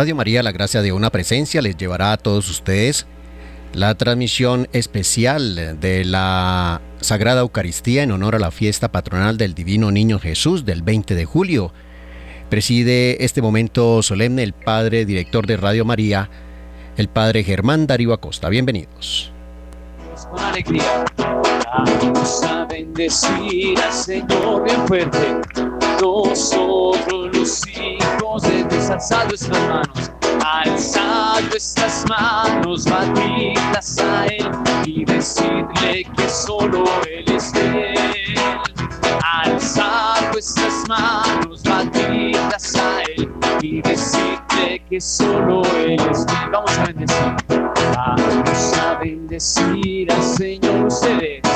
Radio María, la gracia de una presencia, les llevará a todos ustedes la transmisión especial de la Sagrada Eucaristía en honor a la fiesta patronal del Divino Niño Jesús del 20 de julio. Preside este momento solemne el Padre Director de Radio María, el Padre Germán Darío Acosta. Bienvenidos. Alegría Señor fuerte. Nosotros los hijos de alzad nuestras manos, batidlas a Él y decirle que solo Él es fiel. Alzad vuestras manos, batidlas a Él y decirle que solo Él es fiel. Vamos a bendecir. Vamos a bendecir al Señor ustedes.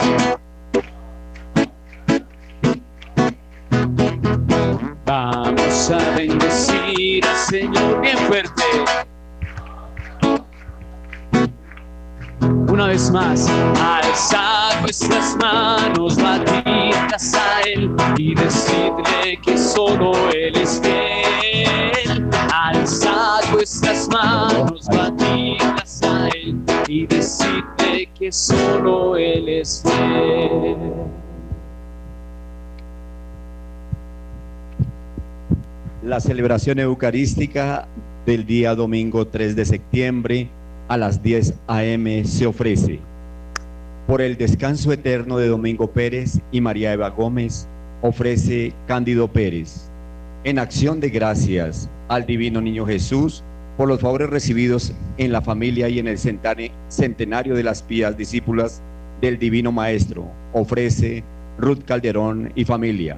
Vamos a bendecir al Señor bien fuerte. Una vez más, alzad vuestras manos, batidlas a Él y decidle que solo Él es fiel. Alzad vuestras manos, batidlas a Él y decidle que solo Él es fiel. La celebración eucarística del día domingo 3 de septiembre a las 10 a.m. se ofrece por el descanso eterno de Domingo Pérez y María Eva Gómez, ofrece Cándido Pérez. En acción de gracias al Divino Niño Jesús por los favores recibidos en la familia y en el centenario de las pías discípulas del Divino Maestro, ofrece Ruth Calderón y familia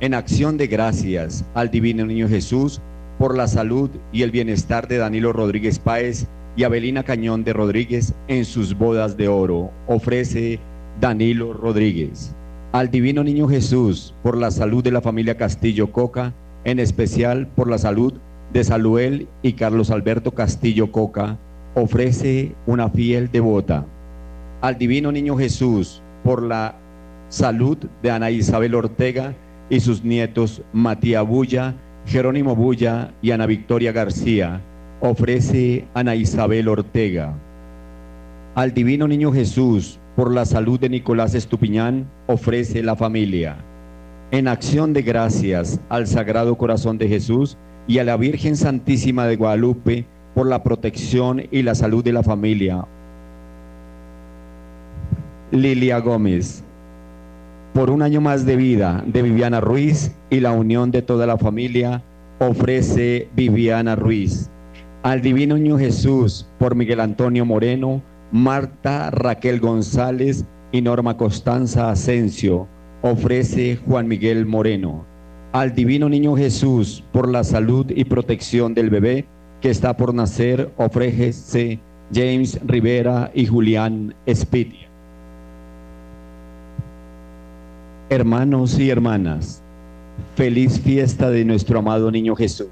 en acción de gracias al Divino Niño Jesús por la salud y el bienestar de Danilo Rodríguez Páez y Abelina Cañón de Rodríguez en sus bodas de oro, ofrece Danilo Rodríguez. Al Divino Niño Jesús por la salud de la familia Castillo Coca, en especial por la salud de Saluel y Carlos Alberto Castillo Coca, ofrece una fiel devota. Al Divino Niño Jesús por la salud de Ana Isabel Ortega, y sus nietos Matías Bulla, Jerónimo Bulla y Ana Victoria García, ofrece Ana Isabel Ortega. Al Divino Niño Jesús, por la salud de Nicolás Estupiñán, ofrece la familia. En acción de gracias al Sagrado Corazón de Jesús y a la Virgen Santísima de Guadalupe, por la protección y la salud de la familia. Lilia Gómez, por un año más de vida de Viviana Ruiz y la unión de toda la familia, ofrece Viviana Ruiz. Al Divino Niño Jesús, por Miguel Antonio Moreno, Marta Raquel González y Norma Constanza Asensio, ofrece Juan Miguel Moreno. Al Divino Niño Jesús, por la salud y protección del bebé que está por nacer, ofrece James Rivera y Julián Spitia. Hermanos y hermanas, feliz fiesta de nuestro amado niño Jesús.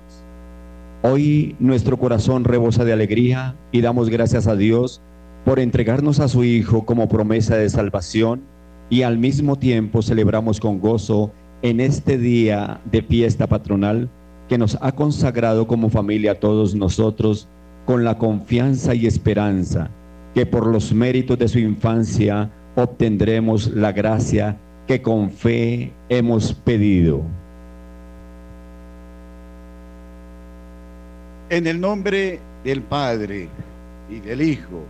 Hoy nuestro corazón rebosa de alegría y damos gracias a Dios por entregarnos a su Hijo como promesa de salvación y al mismo tiempo celebramos con gozo en este día de fiesta patronal que nos ha consagrado como familia a todos nosotros con la confianza y esperanza que por los méritos de su infancia obtendremos la gracia que con fe hemos pedido. En el nombre del Padre y del Hijo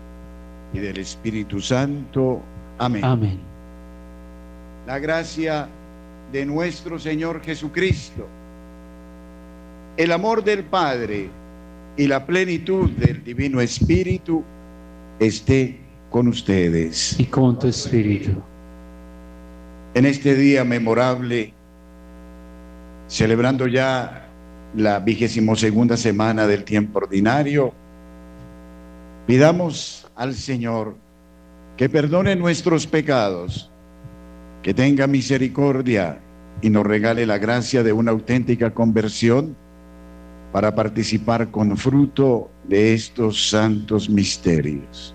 y del Espíritu Santo. Amén. Amén. La gracia de nuestro Señor Jesucristo, el amor del Padre y la plenitud del Divino Espíritu esté con ustedes. Y con tu Espíritu en este día memorable, celebrando ya la vigésimo segunda semana del tiempo ordinario, pidamos al Señor que perdone nuestros pecados, que tenga misericordia y nos regale la gracia de una auténtica conversión para participar con fruto de estos santos misterios.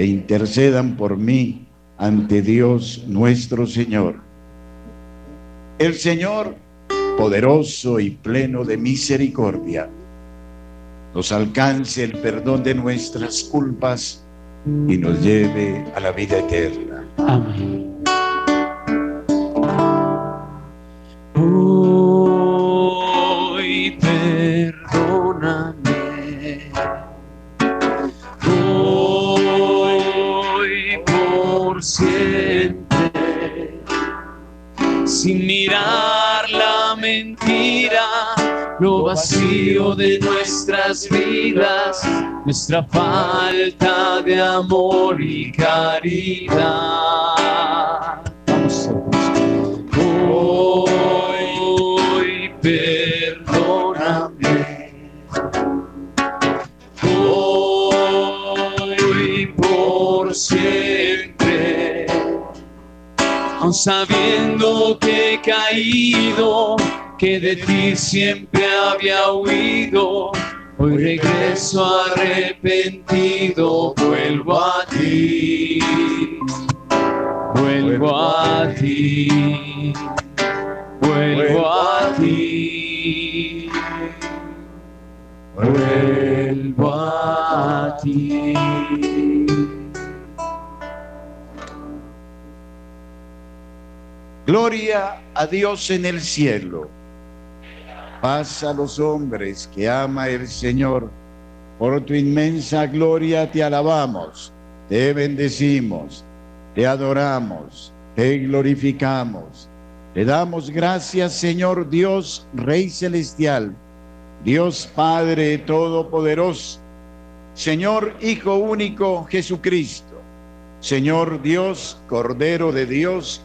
que intercedan por mí ante Dios nuestro Señor. El Señor, poderoso y pleno de misericordia, nos alcance el perdón de nuestras culpas y nos lleve a la vida eterna. Amén. Sin mirar la mentira, lo vacío de nuestras vidas, nuestra falta de amor y caridad. Sabiendo que he caído, que de ti siempre había huido. Hoy regreso arrepentido, vuelvo a ti, vuelvo a ti, vuelvo a ti, vuelvo a ti. Gloria a Dios en el cielo. Paz a los hombres que ama el Señor. Por tu inmensa gloria te alabamos, te bendecimos, te adoramos, te glorificamos. Te damos gracias, Señor Dios, Rey Celestial, Dios Padre Todopoderoso, Señor Hijo Único Jesucristo, Señor Dios, Cordero de Dios,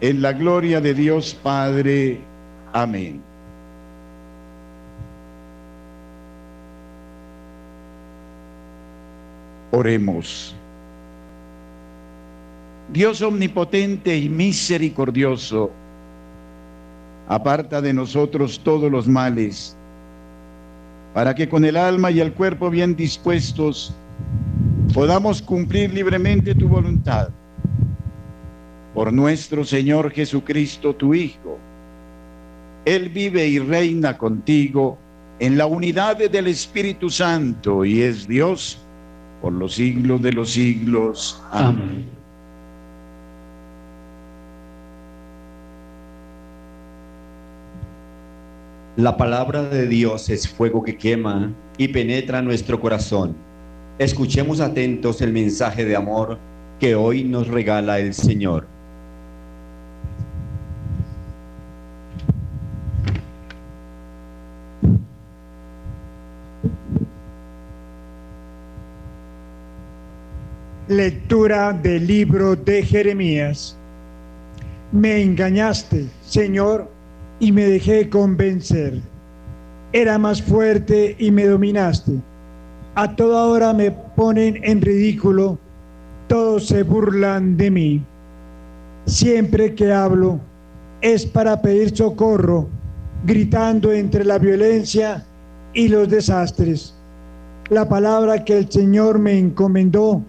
en la gloria de Dios Padre. Amén. Oremos. Dios omnipotente y misericordioso, aparta de nosotros todos los males, para que con el alma y el cuerpo bien dispuestos podamos cumplir libremente tu voluntad. Por nuestro Señor Jesucristo, tu Hijo. Él vive y reina contigo en la unidad del Espíritu Santo y es Dios por los siglos de los siglos. Amén. La palabra de Dios es fuego que quema y penetra nuestro corazón. Escuchemos atentos el mensaje de amor que hoy nos regala el Señor. Lectura del libro de Jeremías. Me engañaste, Señor, y me dejé convencer. Era más fuerte y me dominaste. A toda hora me ponen en ridículo, todos se burlan de mí. Siempre que hablo es para pedir socorro, gritando entre la violencia y los desastres. La palabra que el Señor me encomendó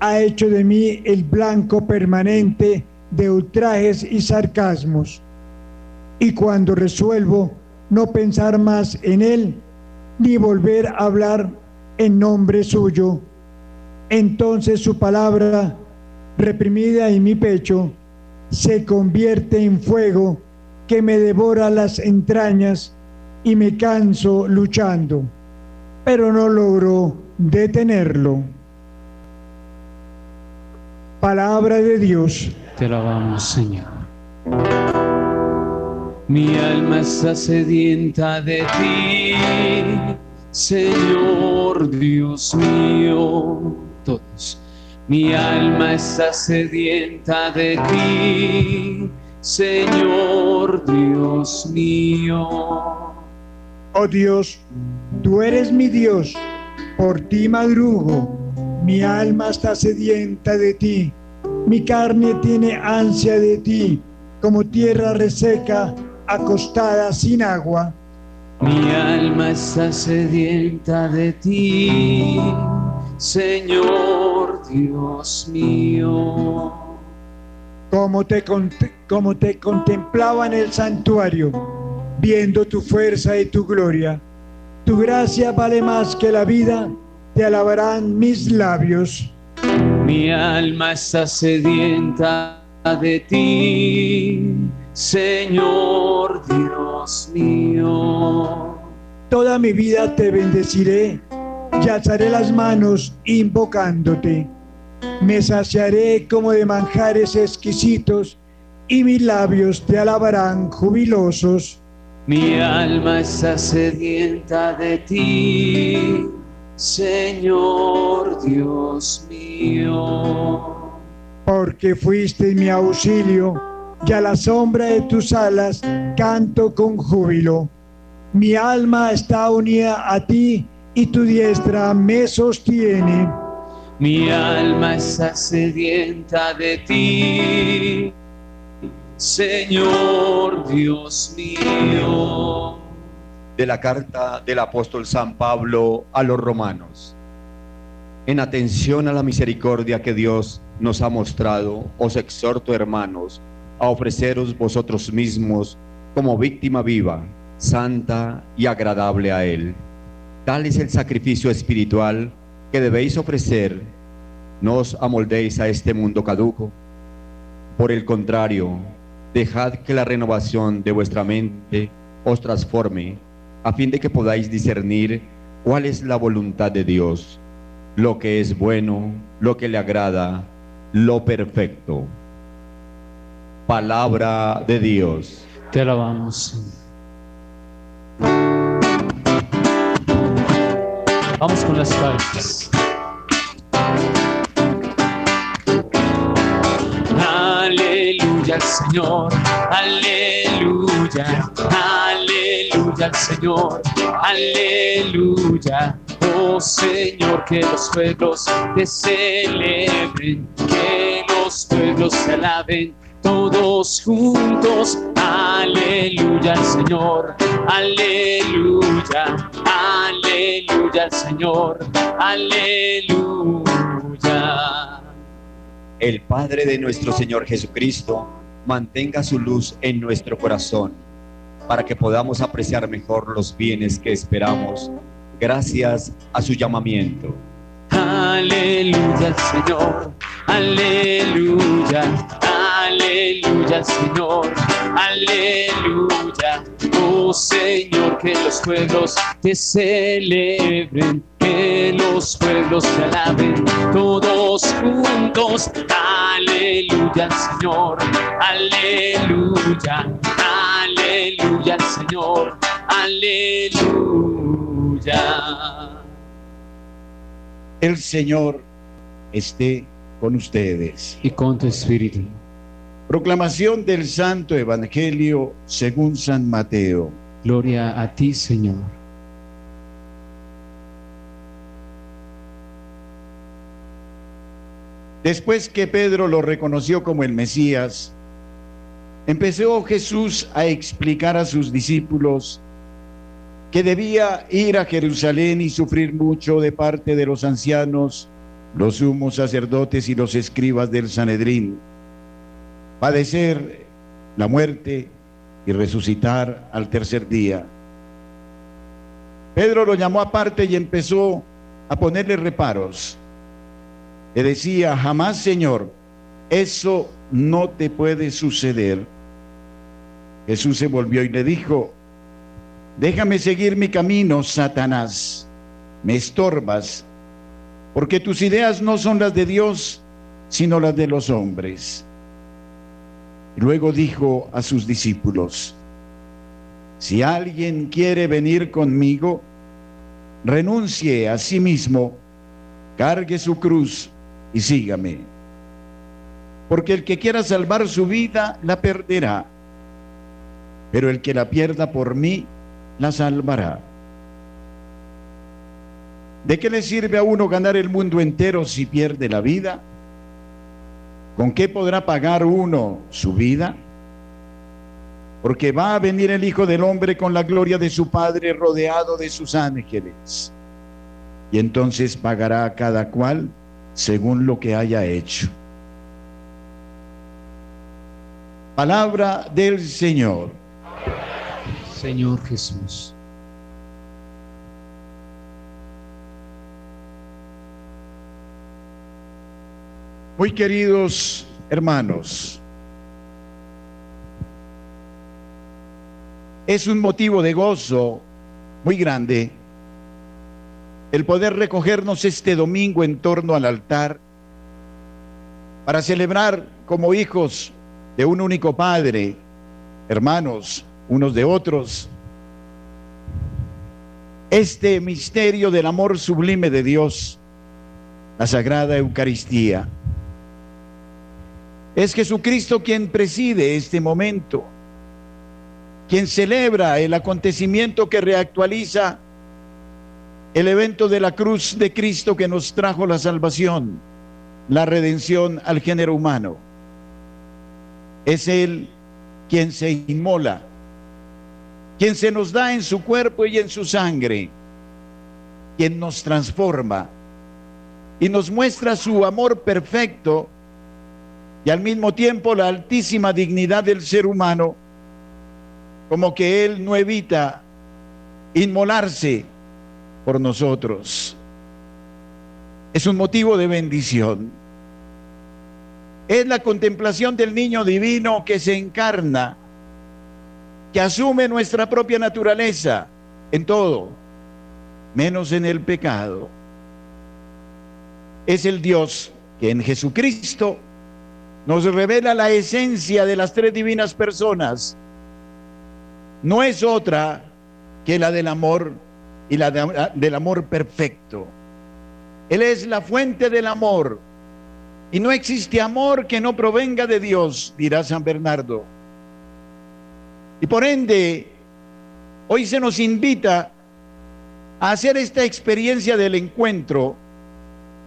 ha hecho de mí el blanco permanente de ultrajes y sarcasmos. Y cuando resuelvo no pensar más en Él, ni volver a hablar en nombre suyo, entonces su palabra reprimida en mi pecho, se convierte en fuego que me devora las entrañas y me canso luchando, pero no logro detenerlo. Palabra de Dios. Te alabamos, Señor. Mi alma está sedienta de ti, Señor Dios mío. Todos. Mi alma está sedienta de ti, Señor Dios mío. Oh Dios, tú eres mi Dios, por ti madrugo, mi alma está sedienta de ti, mi carne tiene ansia de ti, como tierra reseca, acostada sin agua. Mi alma está sedienta de ti, Señor Dios mío. Como te, como te contemplaba en el santuario, viendo tu fuerza y tu gloria. Tu gracia vale más que la vida, te alabarán mis labios. Mi alma está sedienta de ti, Señor Dios mío. Toda mi vida te bendeciré y alzaré las manos invocándote. Me saciaré como de manjares exquisitos y mis labios te alabarán jubilosos. Mi alma está sedienta de ti, Señor Dios mío. Porque fuiste mi auxilio y a la sombra de tus alas canto con júbilo. Mi alma está unida a ti y tu diestra me sostiene. Mi alma está sedienta de ti, Señor Dios mío. De la carta del apóstol San Pablo a los romanos. En atención a la misericordia que Dios nos ha mostrado, os exhorto, hermanos, a ofreceros vosotros mismos como víctima viva, santa y agradable a Él. Tal es el sacrificio espiritual que debéis ofrecer. No os amoldéis a este mundo caduco. Por el contrario, dejad que la renovación de vuestra mente os transforme a fin de que podáis discernir cuál es la voluntad de Dios, lo que es bueno, lo que le agrada, lo perfecto. Palabra de Dios. Te alabamos. Vamos con las palmas. Aleluya al Señor, aleluya, aleluya al Señor, aleluya. Oh Señor, que los pueblos te celebren, que los pueblos te alaben, todos juntos. Aleluya al Señor, aleluya, aleluya al Señor, aleluya. El Padre de nuestro Señor Jesucristo mantenga su luz en nuestro corazón para que podamos apreciar mejor los bienes que esperamos gracias a su llamamiento. Aleluya al Señor, aleluya, aleluya al Señor, aleluya. Oh Señor, que los pueblos te celebren, que los pueblos te alaben, todos juntos. Aleluya al Señor, aleluya, aleluya al Señor, aleluya. El Señor esté con ustedes. y con tu espíritu. Proclamación del Santo Evangelio según San Mateo. Gloria a ti, Señor. Después que Pedro lo reconoció como el Mesías, empezó Jesús a explicar a sus discípulos que debía ir a Jerusalén y sufrir mucho de parte de los ancianos, los sumos sacerdotes y los escribas del Sanedrín, padecer la muerte y resucitar al tercer día. Pedro lo llamó aparte y empezó a ponerle reparos. Le decía, jamás, Señor, eso no te puede suceder. Jesús se volvió y le dijo, déjame seguir mi camino, Satanás, me estorbas, porque tus ideas no son las de Dios, sino las de los hombres. Luego dijo a sus discípulos, si alguien quiere venir conmigo, renuncie a sí mismo, cargue su cruz y sígame. Porque el que quiera salvar su vida, la perderá. Pero el que la pierda por mí, la salvará. ¿De qué le sirve a uno ganar el mundo entero si pierde la vida? ¿Con qué podrá pagar uno su vida? Porque va a venir el Hijo del Hombre con la gloria de su Padre rodeado de sus ángeles. Y entonces pagará a cada cual según lo que haya hecho. Palabra del Señor. Señor Jesús. Muy queridos hermanos, es un motivo de gozo muy grande el poder recogernos este domingo en torno al altar para celebrar como hijos de un único Padre, hermanos unos de otros, este misterio del amor sublime de Dios, la Sagrada Eucaristía. Es Jesucristo quien preside este momento, quien celebra el acontecimiento que reactualiza el evento de la cruz de Cristo que nos trajo la salvación, la redención al género humano. Es Él quien se inmola, quien se nos da en su cuerpo y en su sangre, quien nos transforma y nos muestra su amor perfecto y al mismo tiempo la altísima dignidad del ser humano, como que Él no evita inmolarse por nosotros. Es un motivo de bendición. Es la contemplación del niño divino que se encarna, que asume nuestra propia naturaleza en todo, menos en el pecado. Es el Dios que en Jesucristo nos revela la esencia de las tres divinas personas. No es otra que la del amor y la del amor perfecto. Él es la fuente del amor. Y no existe amor que no provenga de Dios, dirá San Bernardo. Y por ende, hoy se nos invita a hacer esta experiencia del encuentro,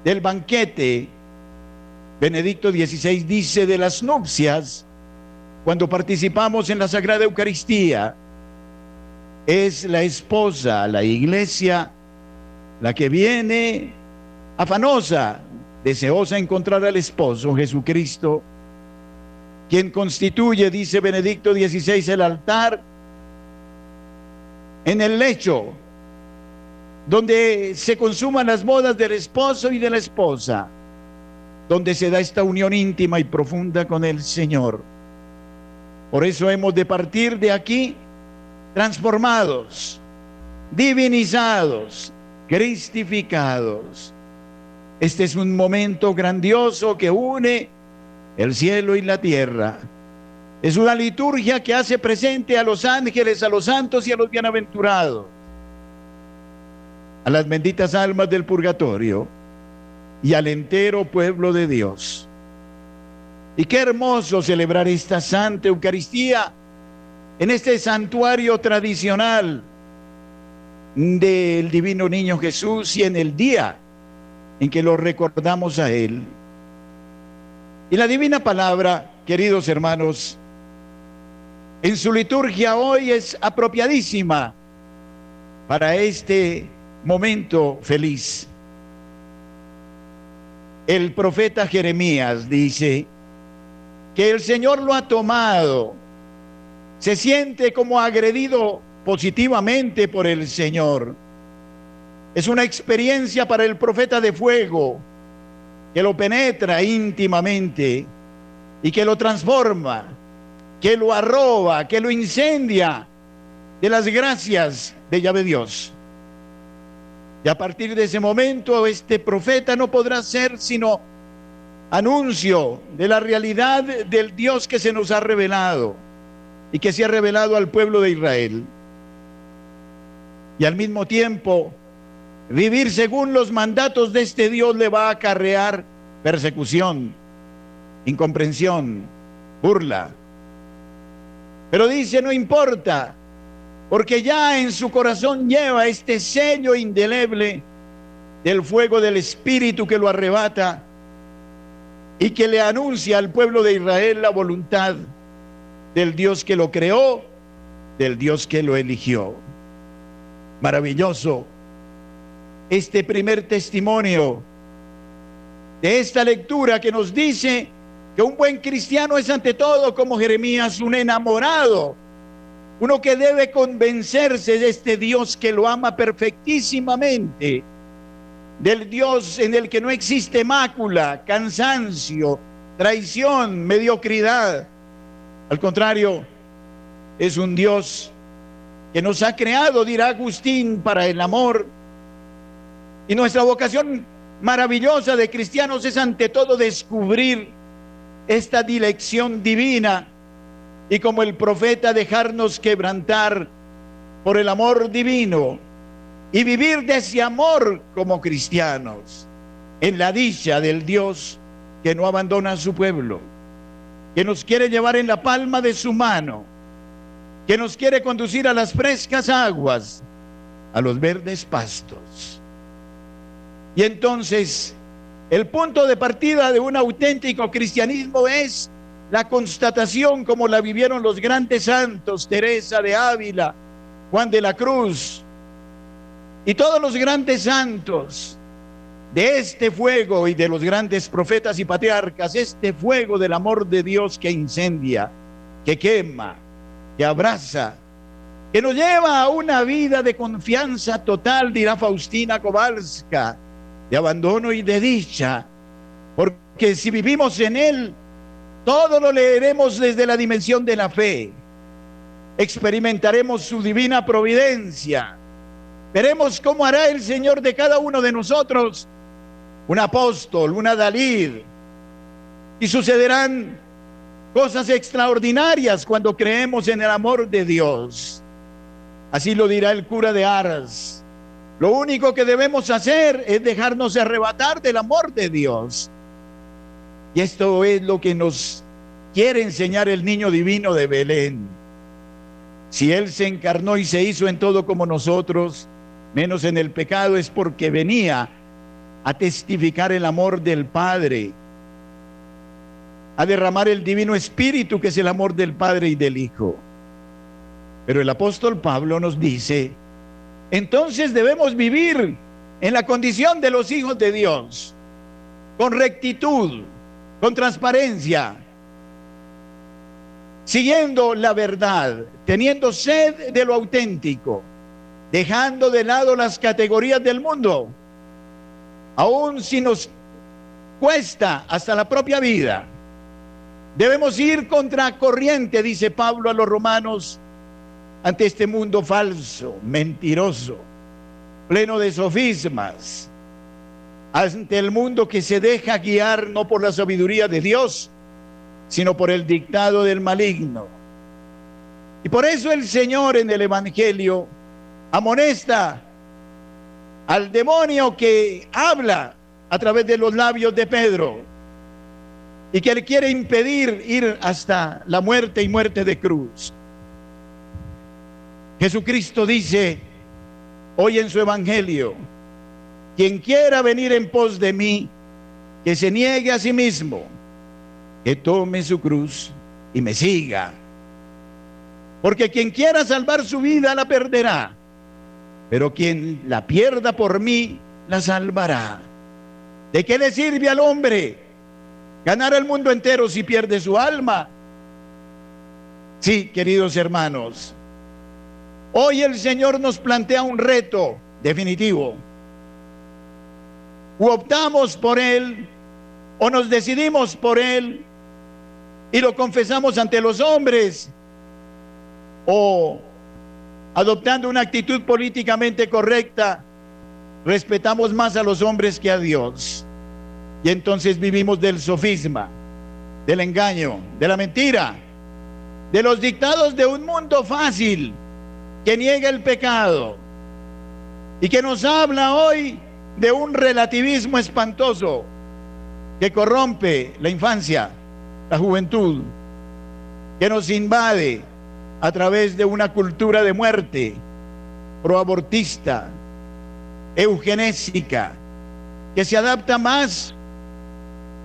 del banquete, Benedicto XVI dice de las nupcias, cuando participamos en la Sagrada Eucaristía, es la esposa, la iglesia, la que viene afanosa, deseosa de encontrar al esposo Jesucristo, quien constituye, dice Benedicto XVI, el altar en el lecho donde se consuman las bodas del esposo y de la esposa donde se da esta unión íntima y profunda con el Señor. Por eso hemos de partir de aquí transformados, divinizados, cristificados. Este es un momento grandioso que une el cielo y la tierra. Es una liturgia que hace presente a los ángeles, a los santos y a los bienaventurados, a las benditas almas del purgatorio y al entero pueblo de Dios. Y qué hermoso celebrar esta Santa Eucaristía en este santuario tradicional del Divino Niño Jesús y en el día en que lo recordamos a Él. Y la Divina Palabra, queridos hermanos, en su liturgia hoy es apropiadísima para este momento feliz el profeta Jeremías dice que el Señor lo ha tomado, se siente como agredido positivamente por el Señor. Es una experiencia para el profeta de fuego que lo penetra íntimamente y que lo transforma, que lo arroba, que lo incendia de las gracias de Yahvé Dios. Y a partir de ese momento este profeta no podrá ser sino anuncio de la realidad del Dios que se nos ha revelado y que se ha revelado al pueblo de Israel. Y al mismo tiempo, vivir según los mandatos de este Dios le va a acarrear persecución, incomprensión, burla. Pero dice, no importa, porque ya en su corazón lleva este sello indeleble del fuego del Espíritu que lo arrebata y que le anuncia al pueblo de Israel la voluntad del Dios que lo creó, del Dios que lo eligió. Maravilloso este primer testimonio de esta lectura que nos dice que un buen cristiano es ante todo como Jeremías, un enamorado, uno que debe convencerse de este Dios que lo ama perfectísimamente, del Dios en el que no existe mácula, cansancio, traición, mediocridad. Al contrario, es un Dios que nos ha creado, dirá Agustín, para el amor. Y nuestra vocación maravillosa de cristianos es ante todo descubrir esta dirección divina y como el profeta dejarnos quebrantar por el amor divino y vivir de ese amor como cristianos en la dicha del Dios que no abandona a su pueblo, que nos quiere llevar en la palma de su mano, que nos quiere conducir a las frescas aguas, a los verdes pastos. Y entonces, el punto de partida de un auténtico cristianismo es la constatación como la vivieron los grandes santos, Teresa de Ávila, Juan de la Cruz y todos los grandes santos de este fuego y de los grandes profetas y patriarcas, este fuego del amor de Dios que incendia, que quema, que abraza, que nos lleva a una vida de confianza total, dirá Faustina Kowalska, de abandono y de dicha, porque si vivimos en Él, todo lo leeremos desde la dimensión de la fe. Experimentaremos su divina providencia. Veremos cómo hará el Señor de cada uno de nosotros un apóstol, una Dalid. Y sucederán cosas extraordinarias cuando creemos en el amor de Dios. Así lo dirá el cura de Aras. Lo único que debemos hacer es dejarnos arrebatar del amor de Dios y esto es lo que nos quiere enseñar el niño divino de Belén. Si Él se encarnó y se hizo en todo como nosotros, menos en el pecado, es porque venía a testificar el amor del Padre, a derramar el divino espíritu que es el amor del Padre y del Hijo. Pero el apóstol Pablo nos dice, entonces debemos vivir en la condición de los hijos de Dios, con rectitud, con transparencia, siguiendo la verdad, teniendo sed de lo auténtico, dejando de lado las categorías del mundo, aun si nos cuesta hasta la propia vida. Debemos ir contra corriente, dice Pablo a los romanos, ante este mundo falso, mentiroso, pleno de sofismas, ante el mundo que se deja guiar no por la sabiduría de Dios, sino por el dictado del maligno. Y por eso el Señor en el Evangelio amonesta al demonio que habla a través de los labios de Pedro y que le quiere impedir ir hasta la muerte y muerte de cruz. Jesucristo dice hoy en su Evangelio, quien quiera venir en pos de mí, que se niegue a sí mismo, que tome su cruz y me siga. Porque quien quiera salvar su vida la perderá, pero quien la pierda por mí la salvará. ¿De qué le sirve al hombre ganar el mundo entero si pierde su alma? Sí, queridos hermanos, hoy el Señor nos plantea un reto definitivo o optamos por Él, o nos decidimos por Él, y lo confesamos ante los hombres o adoptando una actitud políticamente correcta, respetamos más a los hombres que a Dios. Y entonces vivimos del sofisma, del engaño, de la mentira, de los dictados de un mundo fácil que niega el pecado y que nos habla hoy de un relativismo espantoso que corrompe la infancia, la juventud, que nos invade a través de una cultura de muerte proabortista, eugenésica, que se adapta más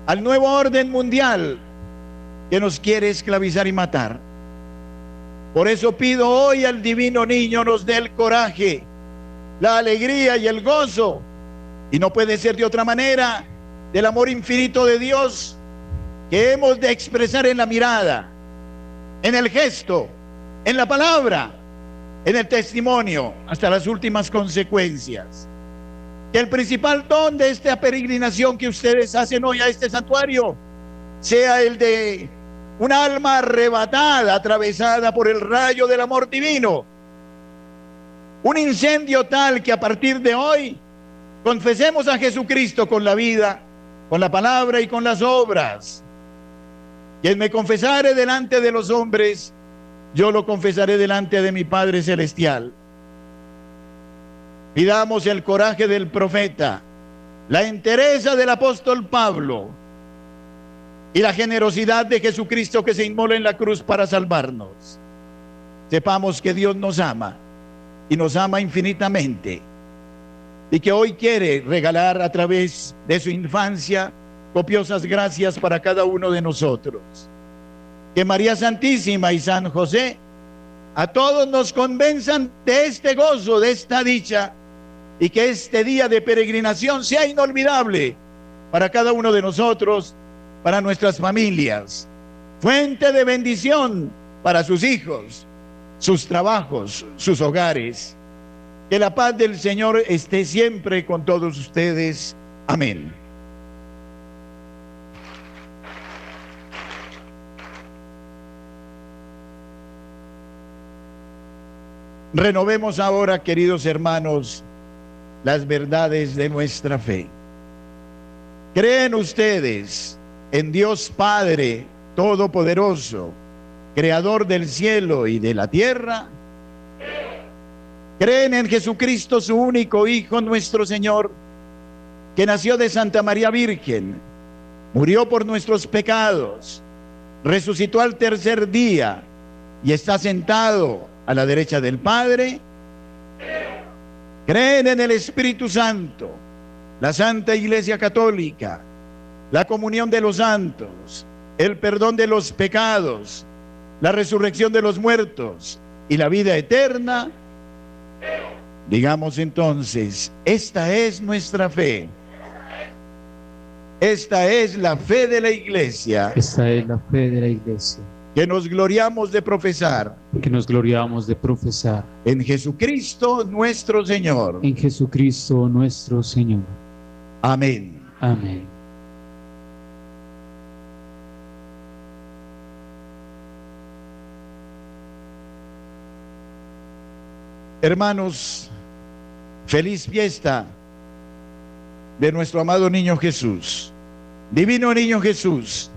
al nuevo orden mundial que nos quiere esclavizar y matar. Por eso pido hoy al divino niño nos dé el coraje, la alegría y el gozo. Y no puede ser de otra manera del amor infinito de Dios que hemos de expresar en la mirada, en el gesto, en la palabra, en el testimonio, hasta las últimas consecuencias. Que el principal don de esta peregrinación que ustedes hacen hoy a este santuario sea el de un alma arrebatada, atravesada por el rayo del amor divino. Un incendio tal que a partir de hoy confesemos a Jesucristo con la vida, con la palabra y con las obras. Quien me confesare delante de los hombres, yo lo confesaré delante de mi Padre Celestial. Pidamos el coraje del profeta, la entereza del apóstol Pablo y la generosidad de Jesucristo que se inmola en la cruz para salvarnos. Sepamos que Dios nos ama y nos ama infinitamente y que hoy quiere regalar a través de su infancia copiosas gracias para cada uno de nosotros. Que María Santísima y San José a todos nos convenzan de este gozo, de esta dicha y que este día de peregrinación sea inolvidable para cada uno de nosotros, para nuestras familias, fuente de bendición para sus hijos, sus trabajos, sus hogares. Que la paz del Señor esté siempre con todos ustedes. Amén. Renovemos ahora, queridos hermanos, las verdades de nuestra fe. ¿Creen ustedes en Dios Padre Todopoderoso, Creador del cielo y de la tierra? ¿Creen en Jesucristo, su único Hijo, nuestro Señor, que nació de Santa María Virgen, murió por nuestros pecados, resucitó al tercer día y está sentado a la derecha del Padre? Creen en el Espíritu Santo, la Santa Iglesia Católica, la comunión de los santos, el perdón de los pecados, la resurrección de los muertos y la vida eterna. Digamos entonces, esta es nuestra fe. Esta es la fe de la iglesia. Esta es la fe de la iglesia. Que nos gloriamos de profesar. Que nos gloriamos de profesar. En Jesucristo nuestro Señor. En Jesucristo nuestro Señor. Amén. Amén. Hermanos, feliz fiesta de nuestro amado niño Jesús. Divino niño Jesús,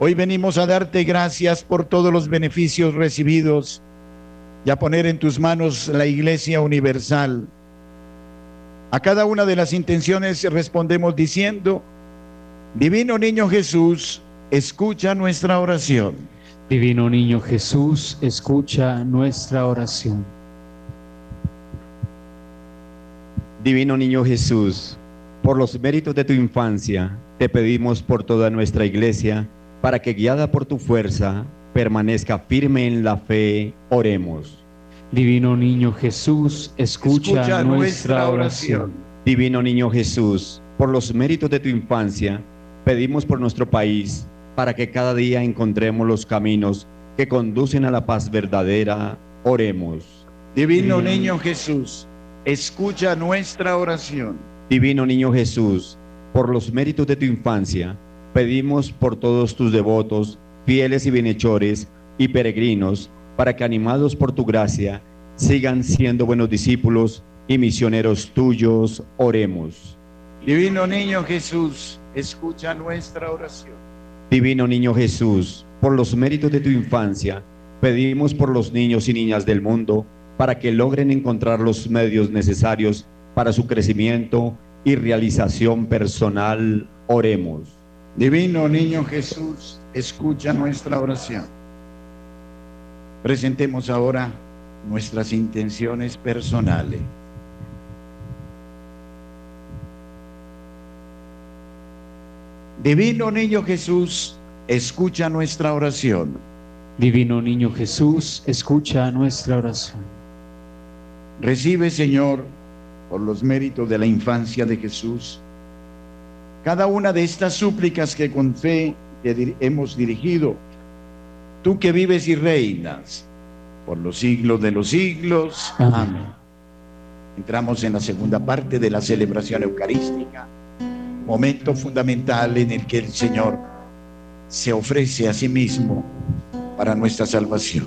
hoy venimos a darte gracias por todos los beneficios recibidos y a poner en tus manos la Iglesia Universal. A cada una de las intenciones respondemos diciendo, Divino niño Jesús, escucha nuestra oración. Divino niño Jesús, escucha nuestra oración. Divino niño Jesús, por los méritos de tu infancia, te pedimos por toda nuestra iglesia, para que guiada por tu fuerza, permanezca firme en la fe, oremos. Divino niño Jesús, escucha, nuestra oración. Divino niño Jesús, por los méritos de tu infancia, pedimos por nuestro país, para que cada día encontremos los caminos que conducen a la paz verdadera, oremos. Divino niño Jesús, escucha nuestra oración. Divino niño Jesús, por los méritos de tu infancia, pedimos por todos tus devotos fieles y bienhechores y peregrinos, para que animados por tu gracia, sigan siendo buenos discípulos y misioneros tuyos, oremos. Divino Niño Jesús, escucha nuestra oración. Divino Niño Jesús, por los méritos de tu infancia, pedimos por los niños y niñas del mundo, para que logren encontrar los medios necesarios para su crecimiento y realización personal, oremos. Divino Niño Jesús, escucha nuestra oración. Presentemos ahora nuestras intenciones personales. Divino Niño Jesús, escucha nuestra oración. Divino Niño Jesús, escucha nuestra oración. Recibe, Señor, por los méritos de la infancia de Jesús, cada una de estas súplicas que con fe te hemos dirigido, tú que vives y reinas por los siglos de los siglos. Amén. Entramos en la segunda parte de la celebración eucarística, momento fundamental en el que el Señor se ofrece a sí mismo para nuestra salvación.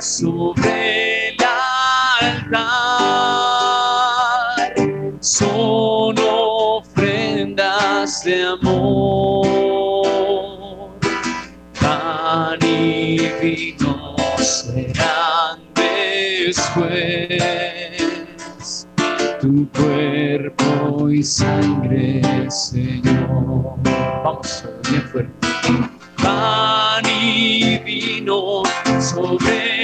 Sobre el altar son ofrendas de amor. Pan y vino serán después tu cuerpo y sangre, Señor. Vamos, bien fuerte. Pan y vino sobre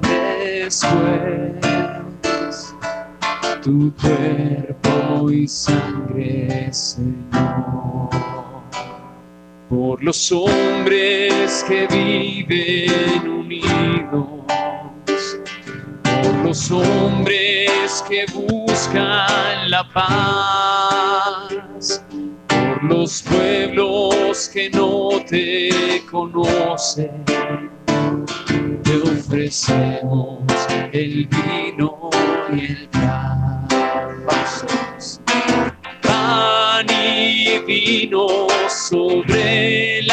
después tu cuerpo y sangre, Señor. Por los hombres que viven unidos, por los hombres que buscan la paz, por los pueblos que no te conocen, te ofrecemos el vino y el pan. Pan y vino sobre el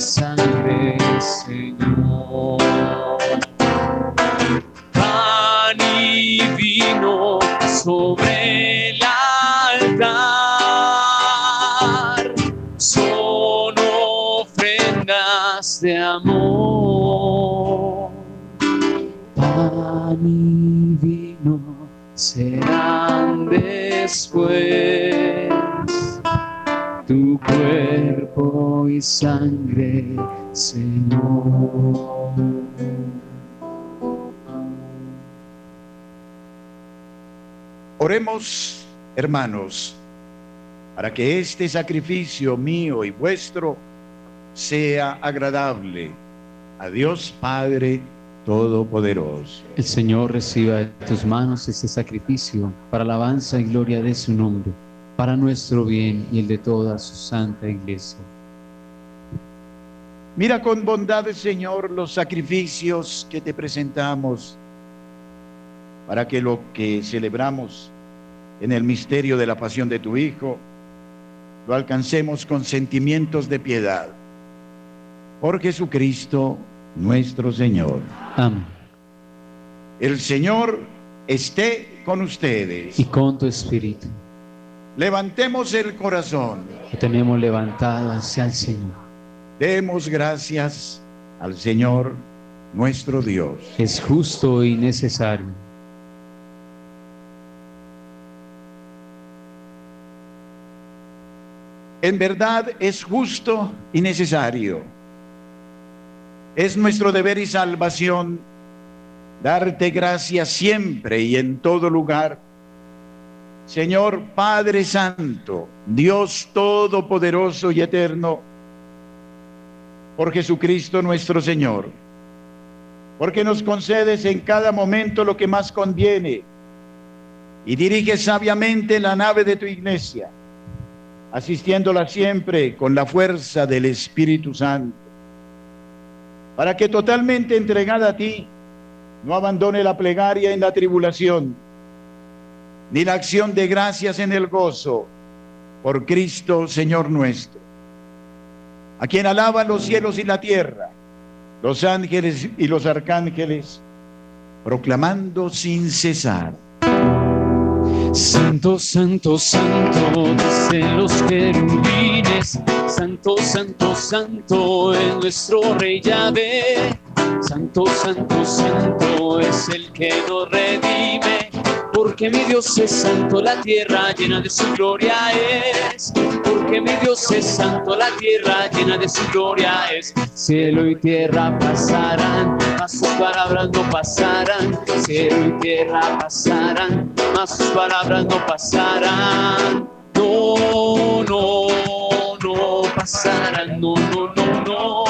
sangre, Señor. Pan y vino sobre el altar son ofrendas de amor. Pan y vino serán después tu cuerpo y sangre, Señor. Oremos, hermanos, para que este sacrificio mío y vuestro sea agradable a Dios Padre Todopoderoso. El Señor reciba de tus manos este sacrificio para alabanza y gloria de su nombre, para nuestro bien y el de toda su santa iglesia. Mira con bondad, Señor, los sacrificios que te presentamos para que lo que celebramos en el misterio de la pasión de tu Hijo lo alcancemos con sentimientos de piedad. Por Jesucristo nuestro Señor. Amén. El Señor esté con ustedes. y con tu espíritu. Levantemos el corazón. Que tenemos levantado hacia el Señor. Demos gracias al Señor nuestro Dios. Es justo y necesario. En verdad es justo y necesario. Es nuestro deber y salvación darte gracias siempre y en todo lugar. Señor Padre Santo, Dios Todopoderoso y Eterno, por Jesucristo nuestro Señor, porque nos concedes en cada momento lo que más conviene y diriges sabiamente la nave de tu iglesia, asistiéndola siempre con la fuerza del Espíritu Santo, para que totalmente entregada a ti, no abandone la plegaria en la tribulación, ni la acción de gracias en el gozo, por Cristo Señor nuestro, a quien alaban los cielos y la tierra, los ángeles y los arcángeles, proclamando sin cesar. Santo, santo, santo, dicen los querubines. Santo, santo, santo es nuestro Rey Yahvé. Santo, santo, santo es el que nos redime. Porque mi Dios es santo, la tierra llena de su gloria es. Porque mi Dios es santo, la tierra llena de su gloria es. Cielo y tierra pasarán, mas sus palabras no pasarán. Cielo y tierra pasarán, mas sus palabras no pasarán. No, no, no pasarán, no, no, no, no,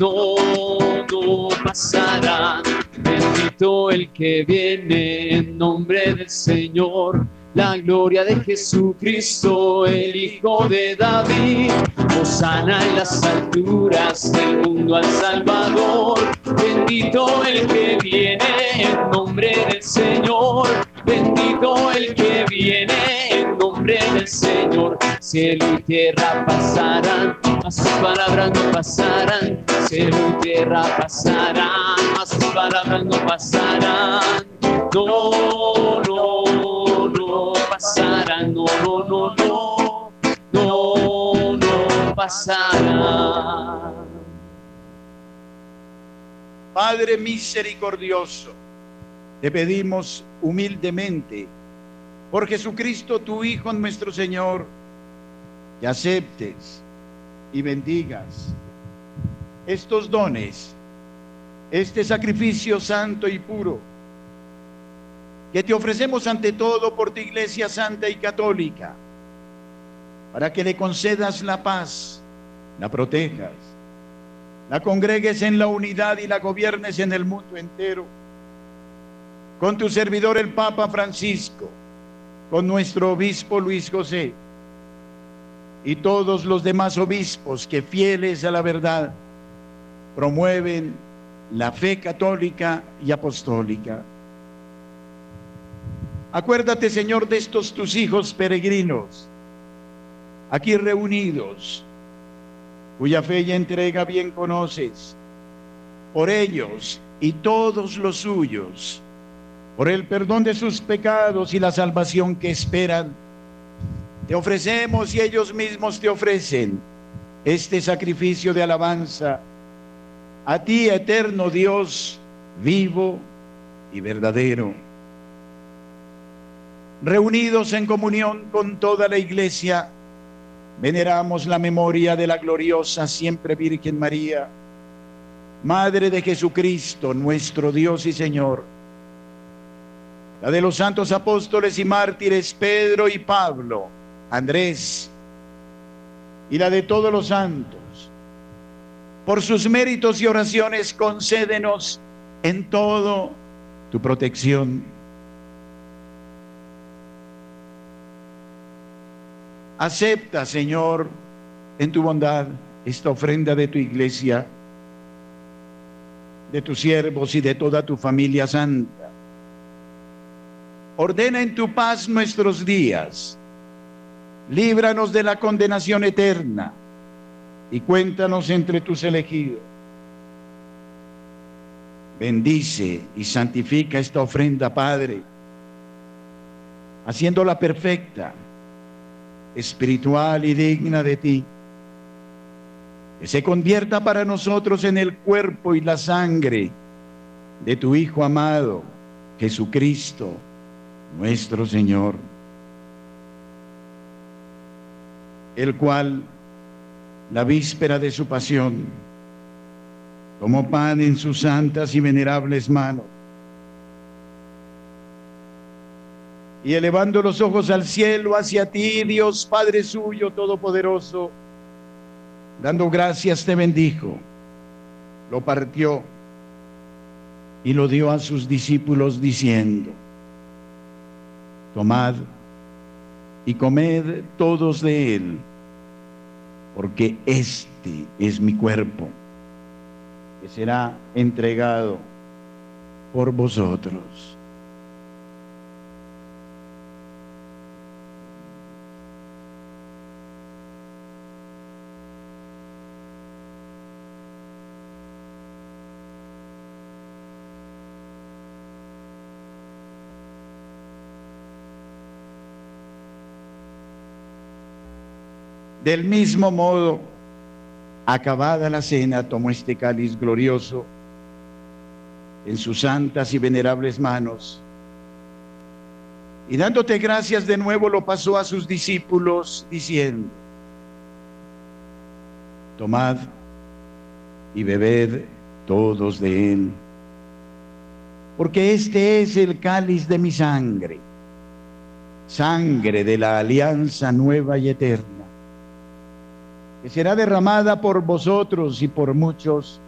no, no pasarán. Bendito el que viene en nombre del Señor. La gloria de Jesucristo, el Hijo de David. Hosana en las alturas, del mundo al Salvador. Bendito el que viene en nombre del Señor. Bendito el que viene Señor. Cielo y tierra pasarán, mas sus palabras no pasarán. Cielo y tierra pasarán, mas sus palabras no pasarán. No, no, no pasarán, no, no, no, no, no, no pasarán. Padre misericordioso, te pedimos humildemente por Jesucristo tu Hijo nuestro Señor, que aceptes y bendigas estos dones, este sacrificio santo y puro, que te ofrecemos ante todo por tu iglesia santa y católica, para que le concedas la paz, la protejas, la congregues en la unidad y la gobiernes en el mundo entero, con tu servidor el Papa Francisco, con nuestro obispo Luis José y todos los demás obispos que fieles a la verdad promueven la fe católica y apostólica. Acuérdate, Señor, de estos tus hijos peregrinos, aquí reunidos, cuya fe y entrega bien conoces, por ellos y todos los suyos, por el perdón de sus pecados y la salvación que esperan, te ofrecemos y ellos mismos te ofrecen este sacrificio de alabanza a ti, eterno Dios, vivo y verdadero. Reunidos en comunión con toda la iglesia, veneramos la memoria de la gloriosa siempre Virgen María, Madre de Jesucristo, nuestro Dios y Señor, la de los santos apóstoles y mártires Pedro y Pablo, Andrés, y la de todos los santos. Por sus méritos y oraciones, concédenos en todo tu protección. Acepta, Señor, en tu bondad esta ofrenda de tu iglesia, de tus siervos y de toda tu familia santa. Ordena en tu paz nuestros días. Líbranos de la condenación eterna y cuéntanos entre tus elegidos. Bendice y santifica esta ofrenda, Padre, haciéndola perfecta, espiritual y digna de ti, que se convierta para nosotros en el cuerpo y la sangre de tu Hijo amado, Jesucristo, nuestro Señor, el cual, la víspera de su pasión, tomó pan en sus santas y venerables manos, y elevando los ojos al cielo hacia ti, Dios Padre suyo, Todopoderoso, dando gracias te bendijo, lo partió y lo dio a sus discípulos diciendo, tomad y comed todos de él, porque este es mi cuerpo, que será entregado por vosotros. Del mismo modo, acabada la cena, tomó este cáliz glorioso en sus santas y venerables manos. Y dándote gracias de nuevo lo pasó a sus discípulos diciendo, tomad y bebed todos de él, porque este es el cáliz de mi sangre, sangre de la alianza nueva y eterna que será derramada por vosotros y por muchos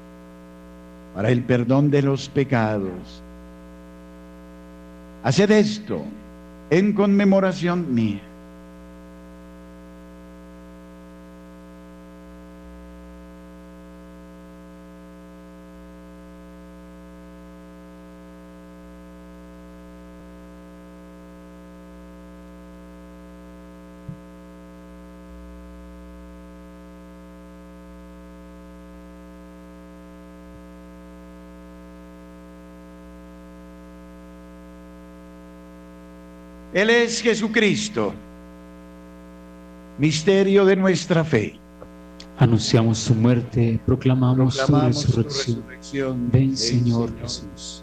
para el perdón de los pecados. Haced esto en conmemoración mía. Él es Jesucristo, misterio de nuestra fe. Anunciamos su muerte, proclamamos, Proclamamos su su resurrección. Ven, Ven, Señor Señor. Jesús.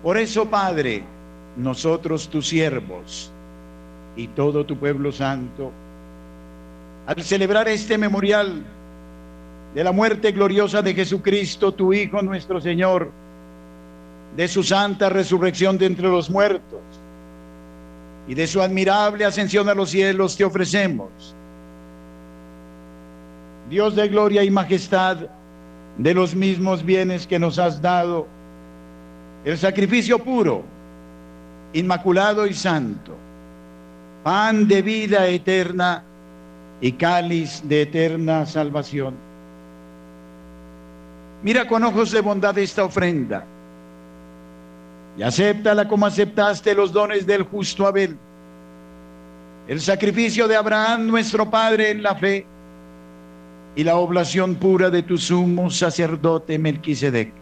Por eso, Padre, nosotros tus siervos y todo tu pueblo santo, al celebrar este memorial de la muerte gloriosa de Jesucristo, tu Hijo nuestro Señor, de su santa resurrección de entre los muertos y de su admirable ascensión a los cielos, te ofrecemos. Dios de gloria y majestad, de los mismos bienes que nos has dado, el sacrificio puro, inmaculado y santo, pan de vida eterna y cáliz de eterna salvación. Mira con ojos de bondad esta ofrenda y acéptala como aceptaste los dones del justo Abel, el sacrificio de Abraham nuestro Padre en la fe. Y la oblación pura de tu sumo sacerdote Melquisedec.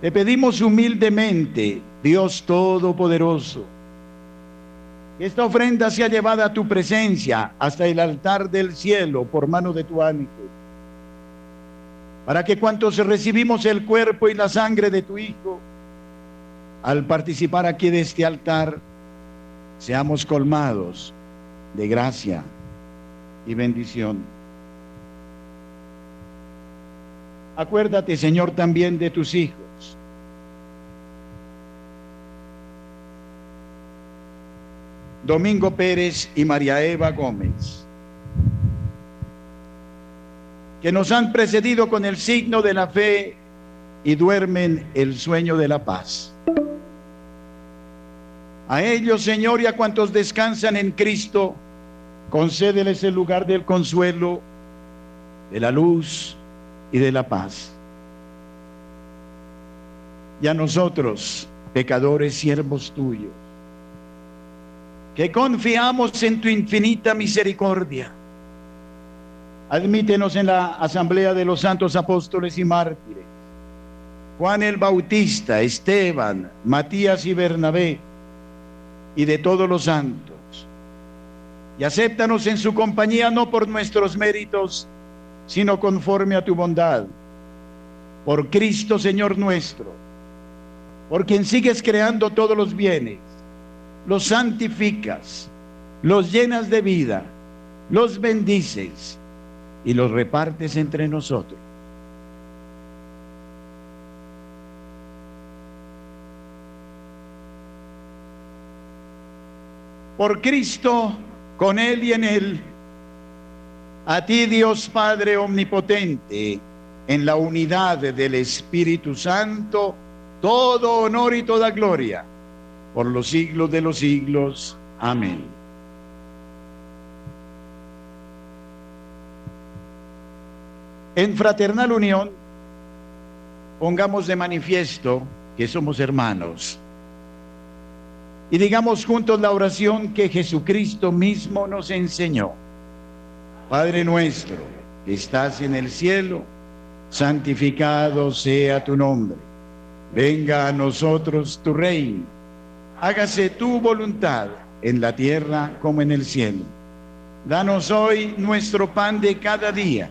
Te pedimos humildemente, Dios Todopoderoso, que esta ofrenda sea llevada a tu presencia hasta el altar del cielo por mano de tu ángel, para que cuantos recibimos el cuerpo y la sangre de tu Hijo, al participar aquí de este altar, seamos colmados de gracia y bendición. Acuérdate, Señor, también de tus hijos. Domingo Pérez y María Eva Gómez, que nos han precedido con el signo de la fe y duermen el sueño de la paz. A ellos, Señor, y a cuantos descansan en Cristo, concédeles el lugar del consuelo, de la luz y de la paz. Y a nosotros, pecadores, siervos tuyos, que confiamos en tu infinita misericordia, admítenos en la asamblea de los santos apóstoles y mártires, Juan el Bautista, Esteban, Matías y Bernabé, y de todos los santos. Y acéptanos en su compañía no por nuestros méritos, sino conforme a tu bondad. Por Cristo Señor nuestro, por quien sigues creando todos los bienes, los santificas, los llenas de vida, los bendices y los repartes entre nosotros por Cristo, con Él y en Él. A ti Dios Padre Omnipotente, en la unidad del Espíritu Santo, todo honor y toda gloria, por los siglos de los siglos. Amén. En fraternal unión, pongamos de manifiesto que somos hermanos y digamos juntos la oración que Jesucristo mismo nos enseñó. Padre nuestro, que estás en el cielo, santificado sea tu nombre. Venga a nosotros tu reino. Hágase tu voluntad en la tierra como en el cielo. Danos hoy nuestro pan de cada día.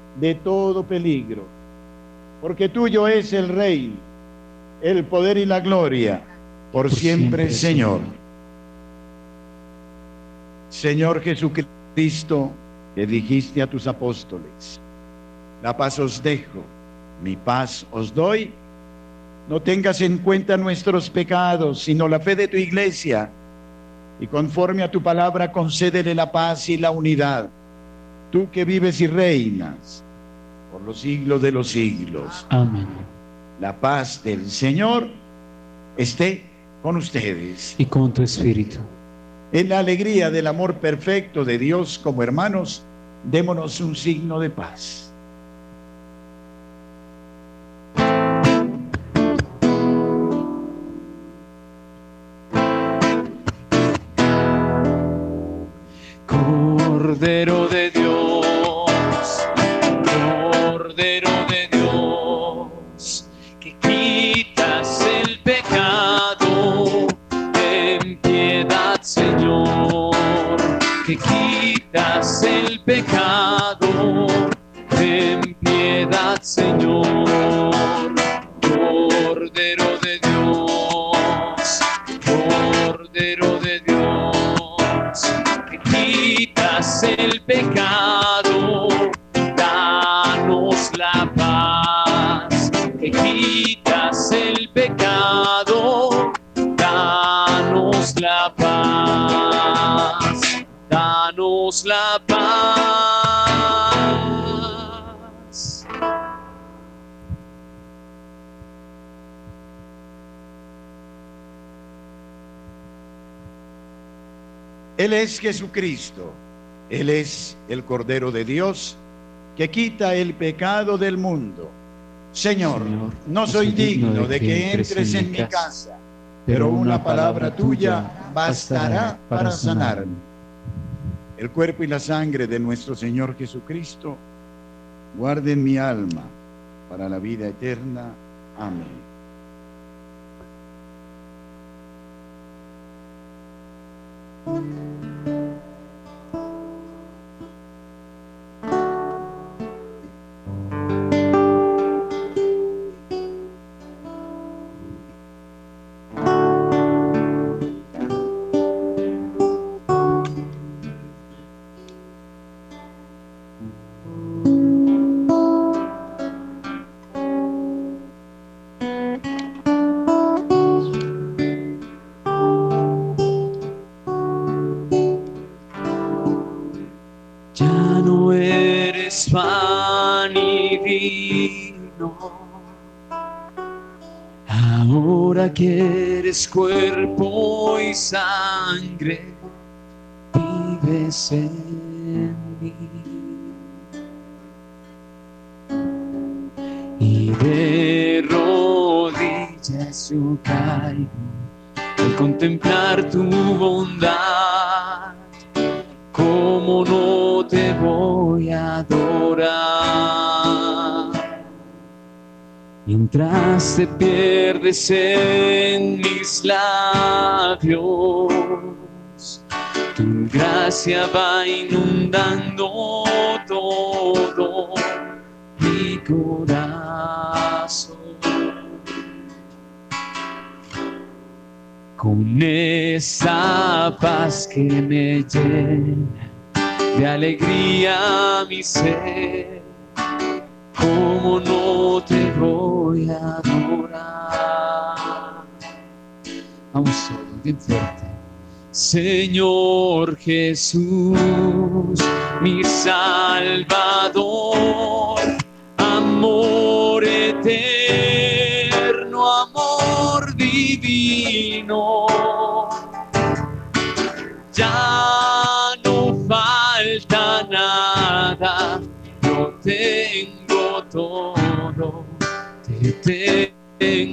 de todo peligro, porque tuyo es el reino, el poder y la gloria por, siempre, Señor. Señor Jesucristo, que dijiste a tus apóstoles, la paz os dejo, mi paz os doy. No tengas en cuenta nuestros pecados, sino la fe de tu iglesia. Y conforme a tu palabra, concédele la paz y la unidad. Tú que vives y reinas por los siglos de los siglos. Amén. La paz del Señor esté con ustedes. Y con tu espíritu. En la alegría del amor perfecto de Dios como hermanos, démonos un signo de paz. La paz, danos la paz. Él es Jesucristo. Él es el Cordero de Dios que quita el pecado del mundo. Señor, Señor, no soy digno de que entres en mi casa, pero una palabra tuya bastará para sanarme. El cuerpo y la sangre de nuestro Señor Jesucristo guarden mi alma para la vida eterna. Amén. Eres cuerpo y sangre, vives en mí. Y de rodillas yo caigo al contemplar tu bondad. ¿Cómo no te voy a adorar? Mientras te pierdes en mis labios, tu gracia va inundando todo mi corazón. Con esa paz que me llena de alegría mi ser, ¿cómo no te voy a adorar? Vamos solo, bien fuerte. Señor Jesús, mi Salvador,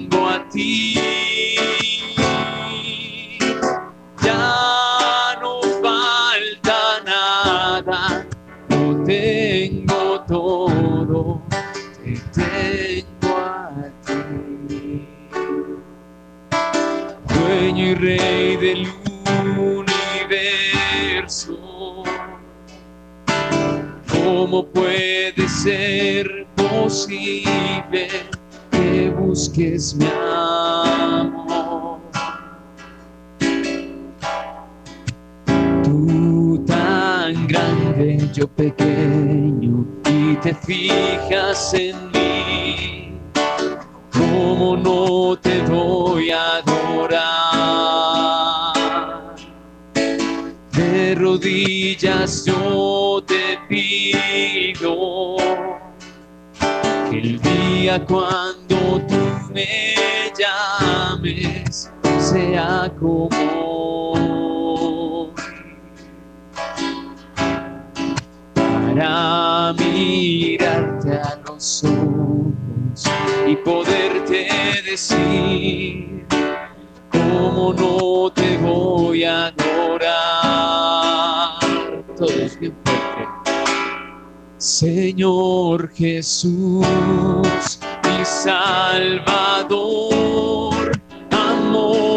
tengo a ti. Ya no falta nada, lo tengo todo, te tengo a ti. Dueño y rey del universo, ¿cómo puede ser posible que busques mi amor? Tú tan grande, yo pequeño, y te fijas en mí. ¿Cómo no te voy a adorar? De rodillas yo te pido que el día cuando sea como para mirarte a los ojos y poderte decir cómo no te voy a adorar. Todos bien fuerte. Señor Jesús, mi Salvador, amor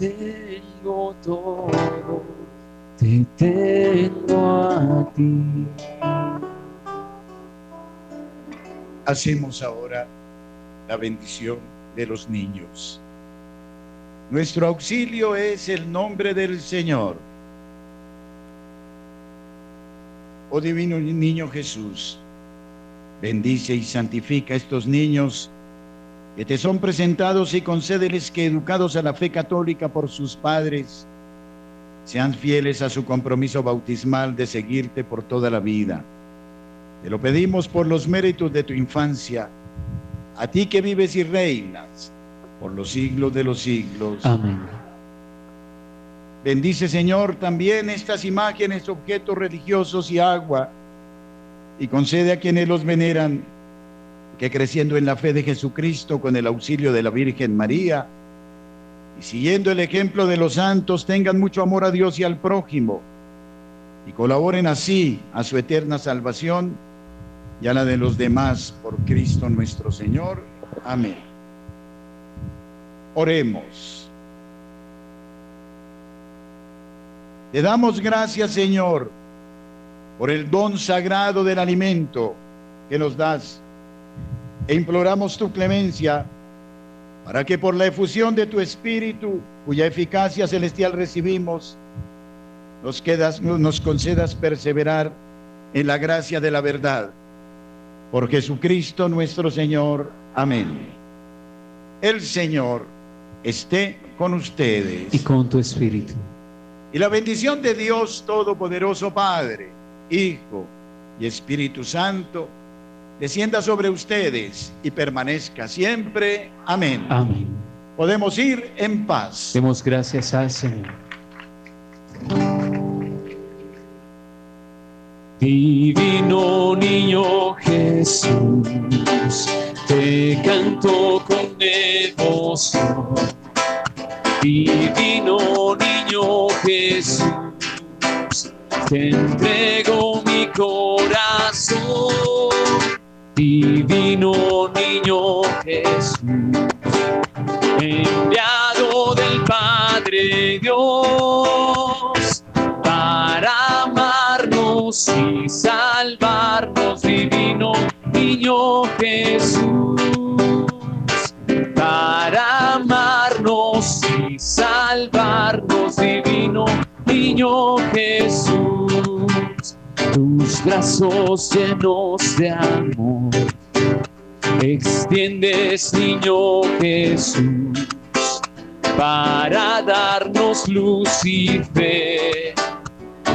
tengo todo, te tengo a ti. Hacemos ahora la bendición de los niños. Nuestro auxilio es el nombre del Señor. Oh divino niño Jesús, bendice y santifica a estos niños que te son presentados y concédeles que educados a la fe católica por sus padres, sean fieles a su compromiso bautismal de seguirte por toda la vida. Te lo pedimos por los méritos de tu infancia, a ti que vives y reinas por los siglos de los siglos. Amén. Bendice, Señor, también estas imágenes, objetos religiosos y agua, y concede a quienes los veneran que creciendo en la fe de Jesucristo con el auxilio de la Virgen María y siguiendo el ejemplo de los santos, tengan mucho amor a Dios y al prójimo y colaboren así a su eterna salvación y a la de los demás por Cristo nuestro Señor. Amén. Oremos. Te damos gracias, Señor, por el don sagrado del alimento que nos das e imploramos tu clemencia para que por la efusión de tu Espíritu, cuya eficacia celestial recibimos, nos, quedas, nos concedas perseverar en la gracia de la verdad. Por Jesucristo nuestro Señor. Amén. El Señor esté con ustedes. Y con tu espíritu. Y la bendición de Dios Todopoderoso Padre, Hijo y Espíritu Santo, descienda sobre ustedes y permanezca siempre. Amén. Amén. Podemos ir en paz. Demos gracias al Señor. Divino niño Jesús, te canto con devoción. Divino niño Jesús, te entrego mi corazón. Divino niño Jesús, enviado del Padre Dios para amarnos y salvarnos, divino niño Jesús, brazos llenos de amor, extiendes, niño Jesús, para darnos luz y fe.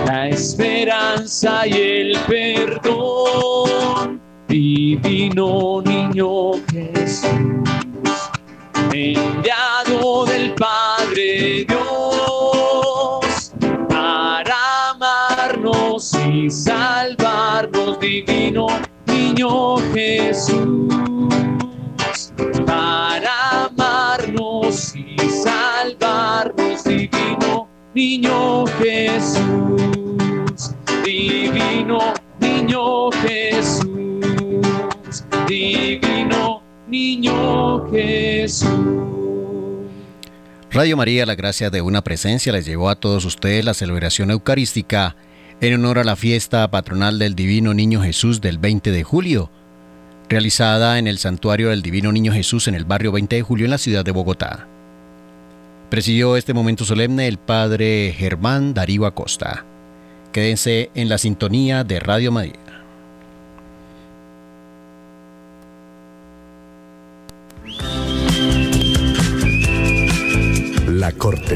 La esperanza y el perdón. Divino niño Jesús, enviado del Padre Dios, salvarnos, divino niño Jesús, para amarnos y salvarnos, divino niño Jesús, divino niño Jesús, divino niño Jesús. Radio María, la gracia de una presencia, les llevó a todos ustedes la celebración eucarística en honor a la fiesta patronal del Divino Niño Jesús del 20 de julio, realizada en el Santuario del Divino Niño Jesús en el barrio 20 de julio en la ciudad de Bogotá. Presidió este momento solemne el padre Germán Darío Acosta. Quédense en la sintonía de Radio María. La cortesía.